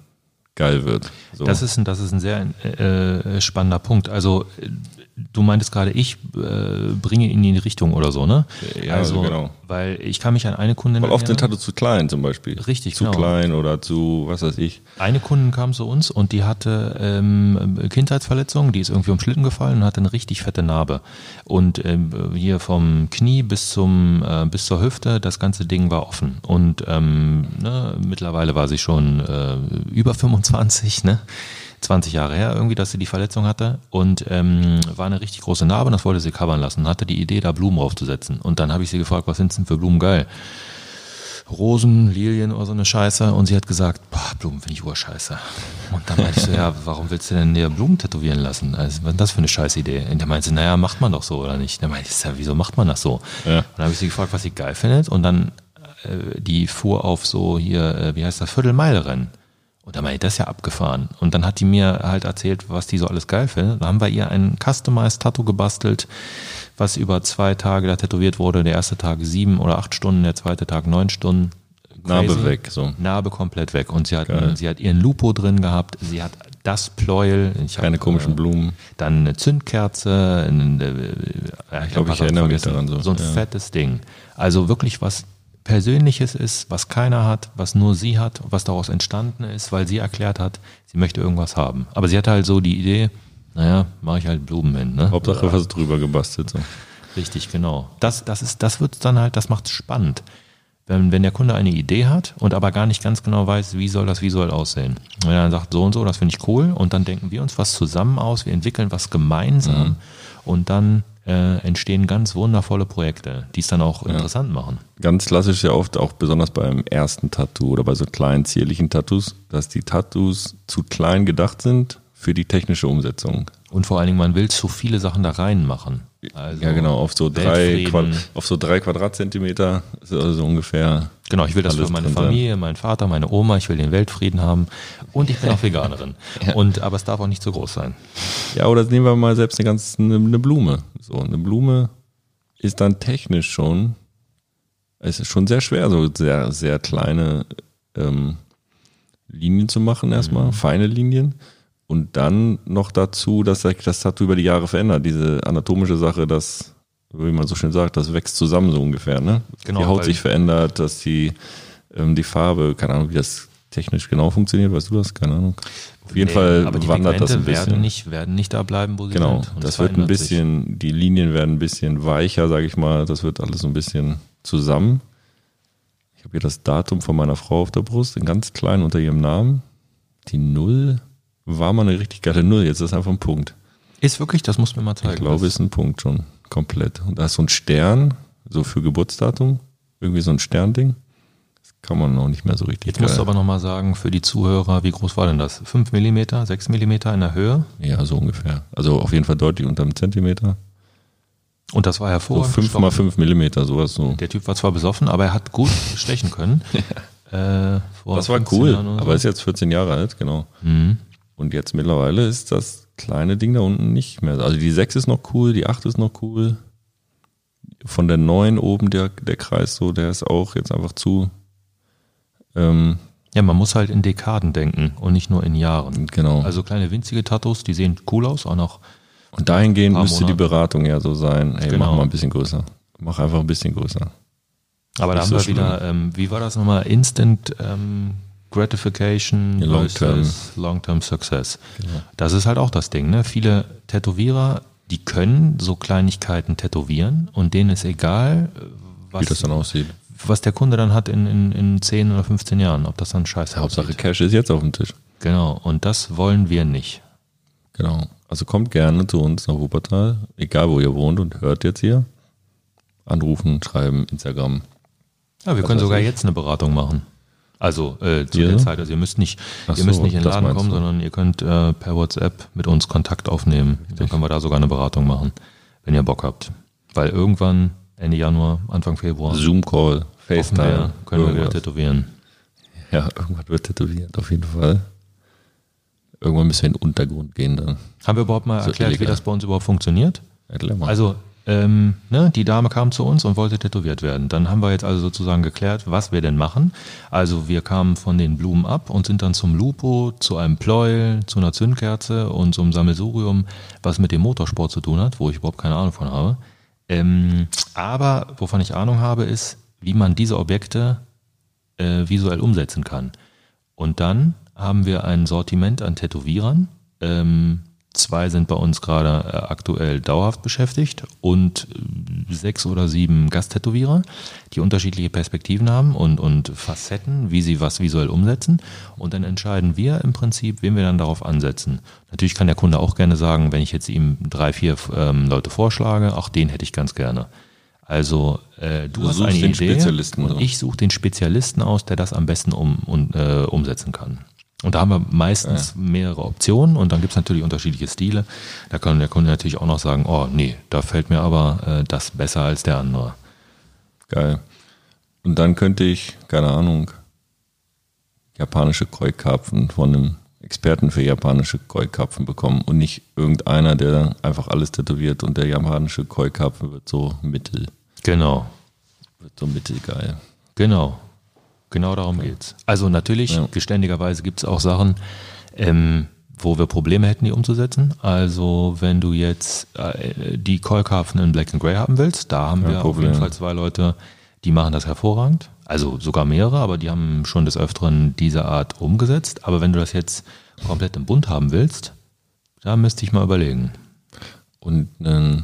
geil wird. So. Das ist ein, das ist ein sehr äh, spannender Punkt. Also äh, du meintest gerade, ich äh, bringe ihn in die Richtung oder so, ne? Ja, also, genau. Weil ich kann mich an eine Kundin Weil oft sind. Tattoos zu klein zum Beispiel. Richtig, Zu genau. klein oder zu, was weiß ich. Eine Kundin kam zu uns und die hatte ähm, Kindheitsverletzung, die ist irgendwie um Schlitten gefallen und hatte eine richtig fette Narbe. Und ähm, hier vom Knie bis zum äh, bis zur Hüfte, das ganze Ding war offen. Und ähm, ne, mittlerweile war sie schon äh, über 25, ne? 20 Jahre her irgendwie, dass sie die Verletzung hatte und ähm, war eine richtig große Narbe und das wollte sie covern lassen und hatte die Idee, da Blumen draufzusetzen. Und dann habe ich sie gefragt, was sind denn für Blumen geil? Rosen, Lilien oder so eine Scheiße. Und sie hat gesagt, boah, Blumen finde ich urscheiße. Und dann meinte ich so, ja, warum willst du denn dir Blumen tätowieren lassen? Also, was ist das für eine scheiß Idee? Und der meinte, sie, naja, macht man doch so, oder nicht? Der meinte, ich, ja, wieso macht man das so? Ja. Und dann habe ich sie gefragt, was sie geil findet. Und dann, äh, die fuhr auf so hier, äh, wie heißt das, Viertelmeile-Rennen. Und dann meinte ich, das ist ja abgefahren. Und dann hat die mir halt erzählt, was die so alles geil findet. Dann haben wir ihr ein Customized Tattoo gebastelt, was über zwei Tage da tätowiert wurde. Der erste Tag sieben oder acht Stunden, der zweite Tag neun Stunden. Narbe weg, so. Narbe komplett weg. Und sie hat, Geil. sie hat ihren Lupo drin gehabt. Sie hat das Pleuel. Ich Keine hab, komischen äh, Blumen. Dann eine Zündkerze. Ein, äh, ich glaub, hab ich erinnere mich daran so, So ein ja. fettes Ding. Also wirklich was Persönliches ist, was keiner hat, was nur sie hat, was daraus entstanden ist, weil sie erklärt hat, sie möchte irgendwas haben. Aber sie hatte halt so die Idee, naja, mache ich halt Blumen hin. Ne? Hauptsache was drüber gebastelt. So. Richtig, genau. Das, das ist, das wird dann halt, das macht spannend. Wenn, wenn der Kunde eine Idee hat und aber gar nicht ganz genau weiß, wie soll das visuell aussehen. Wenn er dann sagt, so und so, das finde ich cool, und dann denken wir uns was zusammen aus, wir entwickeln was gemeinsam und dann äh, entstehen ganz wundervolle Projekte, die es dann auch interessant machen. Ganz klassisch ist ja oft auch besonders beim ersten Tattoo oder bei so kleinen zierlichen Tattoos, dass die Tattoos zu klein gedacht sind für die technische Umsetzung. Und vor allen Dingen, man will zu viele Sachen da reinmachen. Also ja, genau, auf so drei, auf so drei Quadratzentimeter ist also so ungefähr. Genau, ich will das für meine. Familie, meinen Vater, meine Oma, ich will den Weltfrieden haben und ich bin auch Veganerin. Und aber es darf auch nicht zu groß sein. Ja, oder nehmen wir mal selbst eine ganz eine, eine Blume. So, eine Blume ist dann technisch schon, es ist schon sehr schwer, so sehr, sehr kleine ähm, Linien zu machen erstmal, feine Linien. Und dann noch dazu, dass sich das Tattoo über die Jahre verändert. Diese anatomische Sache, das, wie man so schön sagt, das wächst zusammen so ungefähr, ne? Genau, die Haut sich verändert, dass die, ähm, die Farbe, keine Ahnung, wie das technisch genau funktioniert, weißt du das? Keine Ahnung. Auf jeden Nee, Fall aber die wandert das ein Pigmente bisschen. werden nicht, werden nicht da bleiben, wo sie Genau, sind. Und das wird ein verändert sich. bisschen, die Linien werden ein bisschen weicher, sage ich mal. Das wird alles so ein bisschen zusammen. Ich habe hier das Datum von meiner Frau auf der Brust, in ganz klein unter ihrem Namen. Die Null war mal eine richtig geile Null, jetzt ist einfach ein Punkt. Ist wirklich, das muss mir mal zeigen. Ich glaube, ist ein Punkt schon, komplett. Und da ist so ein Stern, so für Geburtsdatum, irgendwie so ein Sternding. Das kann man noch nicht mehr so richtig Jetzt musst du geil. aber nochmal sagen, für die Zuhörer, wie groß war denn das? 5 mm, 6 mm in der Höhe? Ja, so ungefähr. Also auf jeden Fall deutlich unter einem Zentimeter. Und das war So hervorragend. fünf mal fünf Millimeter, sowas so. Der Typ war zwar besoffen, aber er hat gut stechen können. äh, vor Das war 15 cool, oder aber so. ist jetzt 14 Jahre alt, genau. Mhm. Und jetzt mittlerweile ist das kleine Ding da unten nicht mehr. Also die 6 ist noch cool, die 8 ist noch cool. Von der 9 oben der, der Kreis so, der ist auch jetzt einfach zu. Ähm, Ja, man muss halt in Dekaden denken und nicht nur in Jahren. genau. Also kleine winzige Tattoos, die sehen cool aus, auch noch. Und dahingehend müsste die Monate. Beratung ja so sein, ey, Genau. mach mal ein bisschen größer. Mach einfach ein bisschen größer. Aber da haben so wir wieder, ähm, wie war das nochmal? Instant ähm, Gratification Ja, Long-Term. versus Long-Term Success. Das ist halt auch das Ding. Ne? Viele Tätowierer, die können so Kleinigkeiten tätowieren und denen ist egal, äh, Wie was, das dann aussieht. was der Kunde dann hat in, in, in 10 oder 15 Jahren, ob das dann scheiße Hauptsache aussieht. Cash ist jetzt auf dem Tisch. Genau, und das wollen wir nicht. Genau. Also kommt gerne zu uns nach Wuppertal, egal wo ihr wohnt und hört jetzt hier. Anrufen, schreiben, Instagram. Ja, wir Was können sogar ich. jetzt eine Beratung machen. Also äh, zu Ja? der Zeit. Also ihr müsst nicht, Ach ihr müsst so, nicht in den Laden kommen, du. sondern ihr könnt äh, per WhatsApp mit uns Kontakt aufnehmen. Dann können wir da sogar eine Beratung machen, wenn ihr Bock habt. Weil irgendwann Ende Januar, Anfang Februar Zoom-Call, FaceTime. können wir wieder irgendwas. tätowieren. Ja, irgendwas wird tätowiert, auf jeden Fall. Irgendwann müssen wir in den Untergrund gehen dann. Haben wir überhaupt mal So erklärt, wie illegal. das bei uns überhaupt funktioniert? Erklär mal. Also, ähm, ne, die Dame kam zu uns und wollte tätowiert werden. Dann haben wir jetzt also sozusagen geklärt, was wir denn machen. Also wir kamen von den Blumen ab und sind dann zum Lupo, zu einem Pleuel, zu einer Zündkerze und zum Sammelsurium, was mit dem Motorsport zu tun hat, wo ich überhaupt keine Ahnung von habe. Ähm, aber wovon ich Ahnung habe, ist, wie man diese Objekte äh, visuell umsetzen kann. Und dann haben wir ein Sortiment an Tätowierern. Ähm, zwei sind bei uns gerade äh, aktuell dauerhaft beschäftigt und äh, sechs oder sieben Gasttätowierer, die unterschiedliche Perspektiven haben und, und Facetten, wie sie was visuell umsetzen. Und dann entscheiden wir im Prinzip, wen wir dann darauf ansetzen. Natürlich kann der Kunde auch gerne sagen, wenn ich jetzt ihm drei, vier ähm, Leute vorschlage, auch den hätte ich ganz gerne. Also äh, du, Du hast suchst eine den Idee Spezialisten, und ich suche den Spezialisten aus, der das am besten um, um, äh, umsetzen kann. Und da haben wir meistens mehrere Optionen und dann gibt's natürlich unterschiedliche Stile. Da kann der Kunde natürlich auch noch sagen, oh nee, da fällt mir aber äh, das besser als der andere. Geil. Und dann könnte ich, keine Ahnung, japanische Koi-Karpfen von einem Experten für japanische Koi-Karpfen bekommen und nicht irgendeiner, der einfach alles tätowiert und der japanische Koi-Karpfen wird so mittel, Genau, wird so mittelgeil. genau. Genau darum geht's. Also natürlich, Ja. geständigerweise gibt's auch Sachen, ähm, wo wir Probleme hätten, die umzusetzen. Also wenn du jetzt äh, die Koi-Karpfen in Black and Grey haben willst, da haben Kein wir auf Problem. jeden Fall zwei Leute, die machen das hervorragend. Also sogar mehrere, aber die haben schon des Öfteren diese Art umgesetzt. Aber wenn du das jetzt komplett im Bunt haben willst, da müsste ich mal überlegen. Und ähm,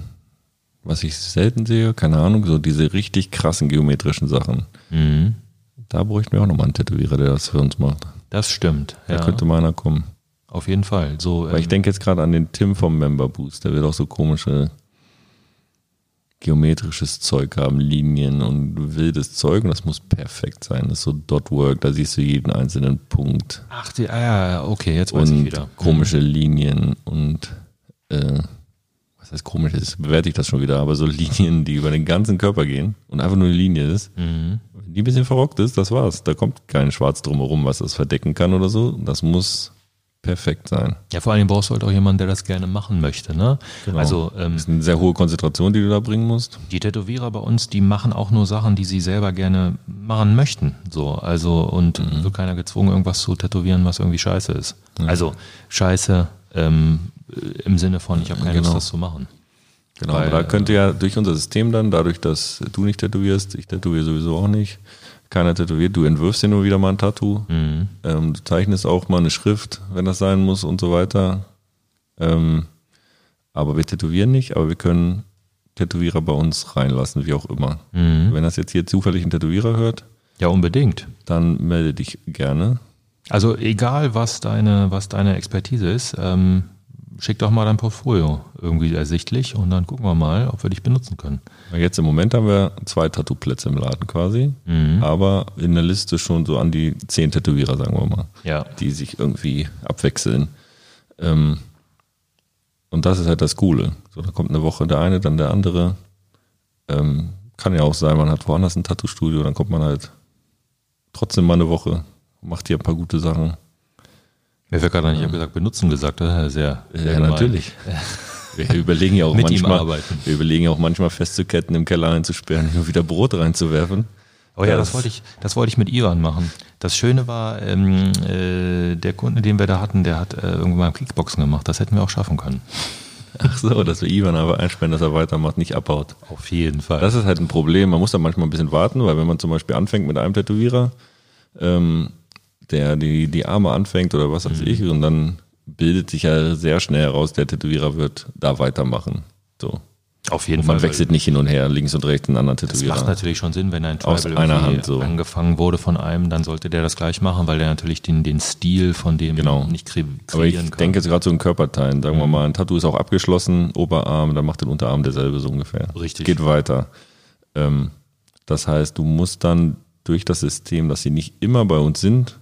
was ich selten sehe, keine Ahnung, so diese richtig krassen geometrischen Sachen. Mhm. Da bräuchten wir auch nochmal einen Tätowierer, der das für uns macht. Das stimmt. Da Ja, könnte mal einer kommen. auf jeden Fall. So, Weil ich ähm, denke jetzt gerade an den Tim vom Member Boost, der wird auch so komische geometrisches Zeug haben, Linien und wildes Zeug und das muss perfekt sein. Das ist so Dotwork, da siehst du jeden einzelnen Punkt ach, die, ah, ja, ja, okay, jetzt weiß ich und wieder. komische Linien und äh, was heißt komisch, jetzt bewerte ich das schon wieder, aber so Linien, die über den ganzen Körper gehen und einfach nur eine Linie ist. Mhm. Wenn die ein bisschen verrockt ist, das war's. Da kommt kein Schwarz drumherum, was das verdecken kann oder so. Das muss perfekt sein. Ja, vor allem brauchst du halt auch jemanden, der das gerne machen möchte. Ne? Genau. Also ähm, Das ist eine sehr hohe Konzentration, die du da bringen musst. die Tätowierer bei uns, die machen auch nur Sachen, die sie selber gerne machen möchten. So, also und Mhm. wird keiner gezwungen, irgendwas zu tätowieren, was irgendwie scheiße ist. Also scheiße ähm, im Sinne von, ich habe keine Genau. Lust, das zu machen. Genau, Weil, aber da könnte ja durch unser System dann, dadurch, dass du nicht tätowierst, ich tätowiere sowieso auch nicht, keiner tätowiert, du entwirfst dir nur wieder mal ein Tattoo, Mhm. ähm, du zeichnest auch mal eine Schrift, wenn das sein muss und so weiter. Ähm, aber wir tätowieren nicht, aber wir können Tätowierer bei uns reinlassen, wie auch immer. Mhm. Wenn das jetzt hier zufällig ein Tätowierer hört, Ja, unbedingt. dann melde dich gerne. Also egal, was deine, was deine Expertise ist, ähm, schick doch mal dein Portfolio irgendwie ersichtlich und dann gucken wir mal, ob wir dich benutzen können. Jetzt im Moment haben wir zwei Tattoo-Plätze im Laden quasi, Mhm. aber in der Liste schon so an die zehn Tätowierer, sagen wir mal. Ja. die sich irgendwie abwechseln. Ähm, und das ist halt das Coole. So, da kommt eine Woche der eine, dann der andere. Ähm, kann ja auch sein, man hat woanders ein Tattoo-Studio, dann kommt man halt trotzdem mal eine Woche, macht hier ein paar gute Sachen. Mir fällt gerade ein, ich habe gesagt, benutzen gesagt, das sehr, sehr Ja, gemein. natürlich. Wir überlegen ja auch Mit ihm manchmal, arbeiten. wir überlegen ja auch manchmal festzuketten, im Keller einzusperren, hier wieder Brot reinzuwerfen. Oh ja, das wollte ich, das wollte ich mit Ivan machen. Das Schöne war, ähm, äh, der Kunde, den wir da hatten, der hat äh, irgendwann mal Kickboxen gemacht. Das hätten wir auch schaffen können. Ach so, dass wir Ivan aber einsperren, dass er weitermacht, nicht abhaut. Auf jeden Fall. Das ist halt ein Problem. Man muss da manchmal ein bisschen warten, weil wenn man zum Beispiel anfängt mit einem Tätowierer, ähm, der die, die Arme anfängt oder was weiß ich, und dann bildet sich ja sehr schnell heraus, der Tätowierer wird da weitermachen. So. Auf jeden Und man Fall. wechselt nicht hin und her, links und rechts einen anderen Das Tätowierer. macht natürlich schon Sinn, wenn ein Aus Tribal einer Hand so. angefangen wurde von einem, dann sollte der das gleich machen, weil der natürlich den, den Stil von dem Genau. nicht kre Aber ich kreieren kann. denke jetzt gerade so in Körperteilen. Sagen wir mal, ein Tattoo ist auch abgeschlossen, Oberarm, dann macht den Unterarm derselbe so ungefähr. Richtig. Geht weiter. Ähm, das heißt, du musst dann durch das System, dass sie nicht immer bei uns sind,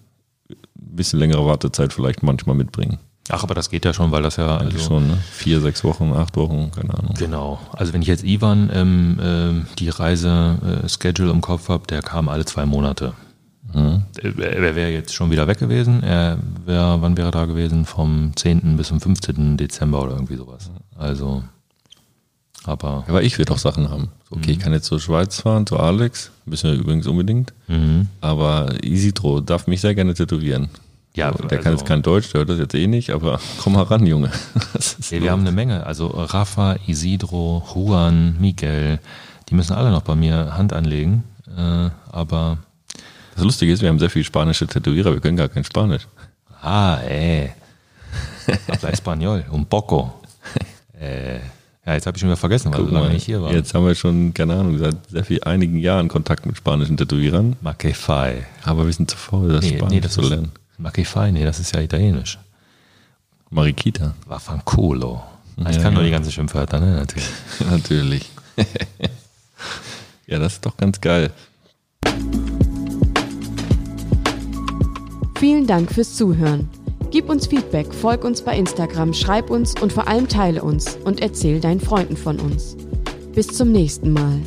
ein bisschen längere Wartezeit vielleicht manchmal mitbringen. Ach, aber das geht ja schon, weil das ja Eigentlich also, schon, ne? Vier, sechs Wochen, acht Wochen, keine Ahnung. Genau. Also wenn ich jetzt Ivan ähm, ähm, die Reise-Schedule im Kopf habe, der kam alle zwei Monate. Mhm. Er er wäre jetzt schon wieder weg gewesen. Er wäre, wann wäre er da gewesen? Vom 10. bis zum 15. Dezember oder irgendwie sowas. Also, aber Aber ich will doch Sachen haben. Okay, ich kann jetzt zur Schweiz fahren, zu Alex, müssen wir übrigens unbedingt. mhm. Aber Isidro darf mich sehr gerne tätowieren. ja, Der kann also- jetzt kein Deutsch, der hört das jetzt eh nicht, aber komm mal ran, Junge. Ja, wir haben eine Menge. Also Rafa, Isidro, Juan, Miguel, die müssen alle noch bei mir Hand anlegen. Äh, aber, Das Lustige ist, wir haben sehr viele spanische Tätowierer, wir können gar kein Spanisch. ah, eh. Habla Español, un poco. Äh, ja, jetzt habe ich schon wieder vergessen, weil Guck du lange mal, nicht hier warst. Jetzt haben wir schon, keine Ahnung, seit sehr viel, einigen Jahren Kontakt mit spanischen Tätowierern, Makefai. aber wir sind zu faul, das Nee, Spanisch nee, das zu ist lernen. Makefai, nee, das ist ja italienisch. Marikita, Vaffanculo. Ah, Ich Ja, kann nur ja. die ganzen Schimpfwörter, ne, natürlich. natürlich. ja, das ist doch ganz geil. Vielen Dank fürs Zuhören. Gib uns Feedback, folg uns bei Instagram, schreib uns und vor allem teile uns und erzähl deinen Freunden von uns. Bis zum nächsten Mal.